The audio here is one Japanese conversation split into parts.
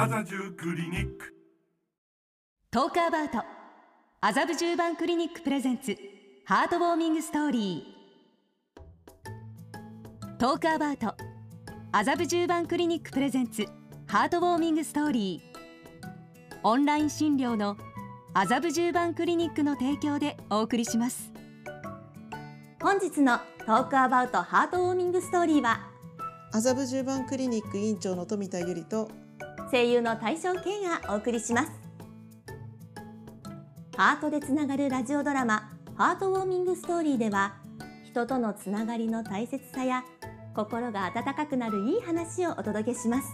麻布クリニック。 Talk about。麻布十番クリニック presents。Heartwarming story。Talk about。麻布十番クリニック presents。Heartwarming story。オンライン診療の。麻布十番クリニックの提供でお送りします。本日の。 Talk about heartwarming story は。麻布十番クリニック院長の富田由里と声優の大正健がお送りします。ハートでつながるラジオドラマハートウォーミングストーリーでは人とのつながりの大切さや心が温かくなるいい話をお届けします。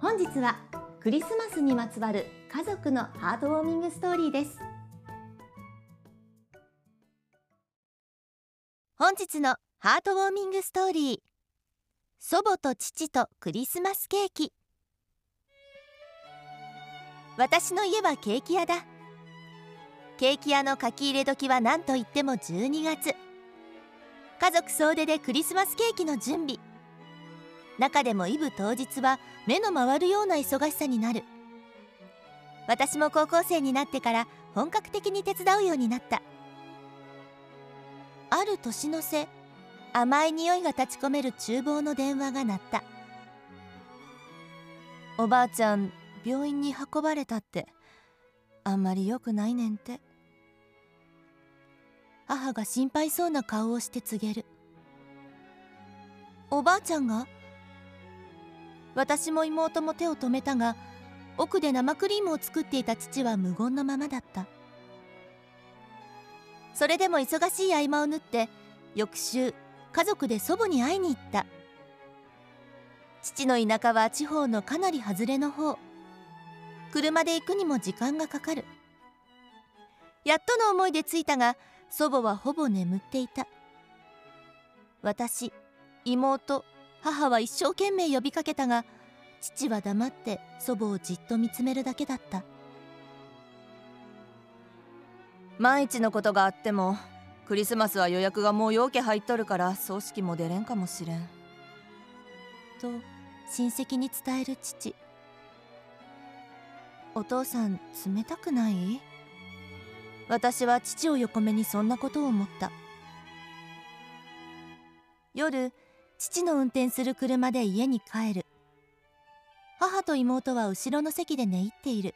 本日はクリスマスにまつわる家族のハートウォーミングストーリーです。本日のハートウォーミングストーリー。祖母と父とクリスマスケーキ。私の家はケーキ屋だ。ケーキ屋の書き入れ時は何といっても12月。家族総出でクリスマスケーキの準備。中でもイブ当日は目の回るような忙しさになる。私も高校生になってから本格的に手伝うようになった。ある年の瀬甘い匂いが立ち込める厨房の電話が鳴った。おばあちゃん病院に運ばれたって。あんまり良くないねんて。母が心配そうな顔をして告げる。おばあちゃんが私も妹も手を止めたが奥で生クリームを作っていた父は無言のままだった。それでも忙しい合間を縫って翌週家族で祖母に会いに行った。父の田舎は地方のかなり外れの方。車で行くにも時間がかかる。やっとの思いで着いたが祖母はほぼ眠っていた。私妹母は一生懸命呼びかけたが父は黙って祖母をじっと見つめるだけだった。万一のことがあってもクリスマスは予約がもうようけ入っとるから葬式も出れんかもしれん。と親戚に伝える父。お父さん冷たくない？私は父を横目にそんなことを思った。夜父の運転する車で家に帰る。母と妹は後ろの席で寝入っている。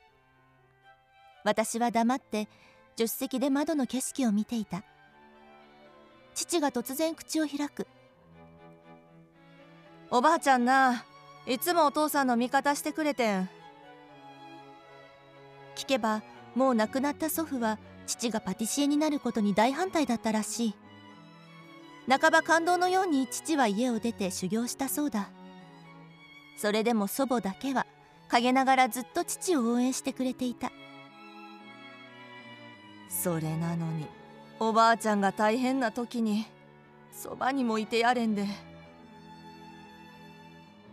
私は黙って助手席で窓の景色を見ていた。父が突然口を開く。おばあちゃんないつもお父さんの味方してくれてん。聞けばもう亡くなった祖父は父がパティシエになることに大反対だったらしい。半ば感動のように父は家を出て修行したそうだ。それでも祖母だけは陰ながらずっと父を応援してくれていた。それなのにおばあちゃんが大変な時にそばにもいてやれんで。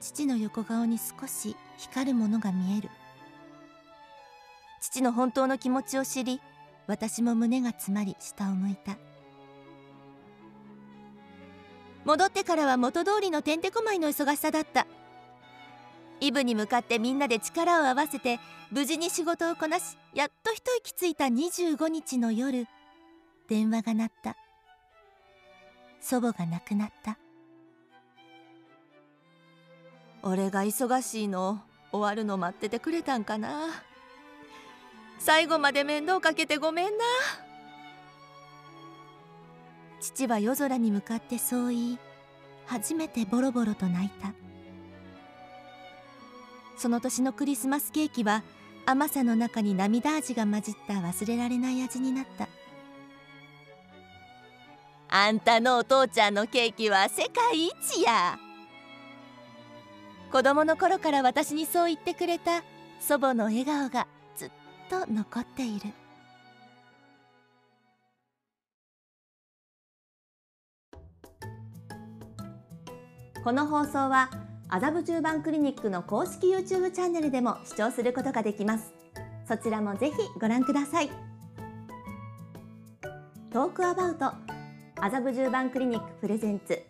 父の横顔に少し光るものが見える。父の本当の気持ちを知り私も胸が詰まり下を向いた。戻ってからは元通りのてんてこまいの忙しさだった。イブに向かってみんなで力を合わせて無事に仕事をこなしやっと一息ついた25日の夜。電話が鳴った。祖母が亡くなった。俺が忙しいの。終わるの待っててくれたんかな。最後まで面倒かけてごめんな。父は夜空に向かってそう言い初めてボロボロと泣いた。その年のクリスマスケーキは甘さの中に涙味が混じった忘れられない味になったあんたのお父ちゃんのケーキは世界一や。子供の頃から私にそう言ってくれた祖母の笑顔がずっと残っている。この放送は麻布十番クリニックの公式 YouTube チャンネルでも視聴することができます。そちらもぜひご覧ください。トークアバウト麻布十番クリニックプレゼンツ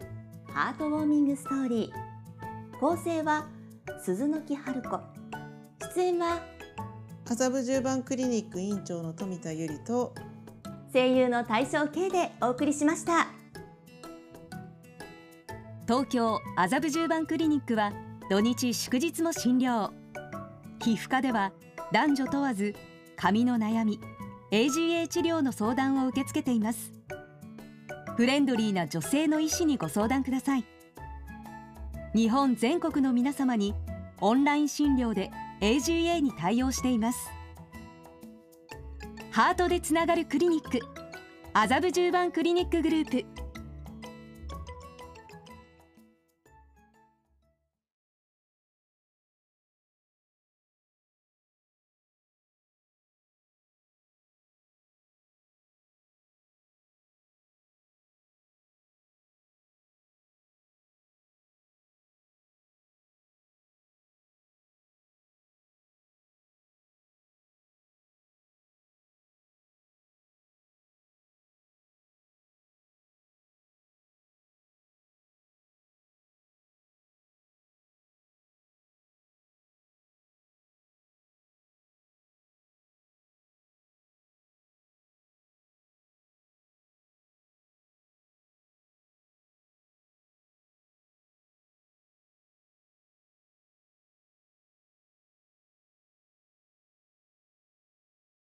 ハートウォーミングストーリー。構成は鈴木春子。出演は麻布十番クリニック院長の富田由里と声優の大正慶でお送りしました。東京麻布十番クリニックは土日祝日も診療。皮膚科では男女問わず髪の悩み AGA 治療の相談を受け付けていますフレンドリーな女性の医師にご相談ください。日本全国の皆様にオンライン診療で AGA に対応しています。ハートでつながるクリニック麻布十番クリニックグループ。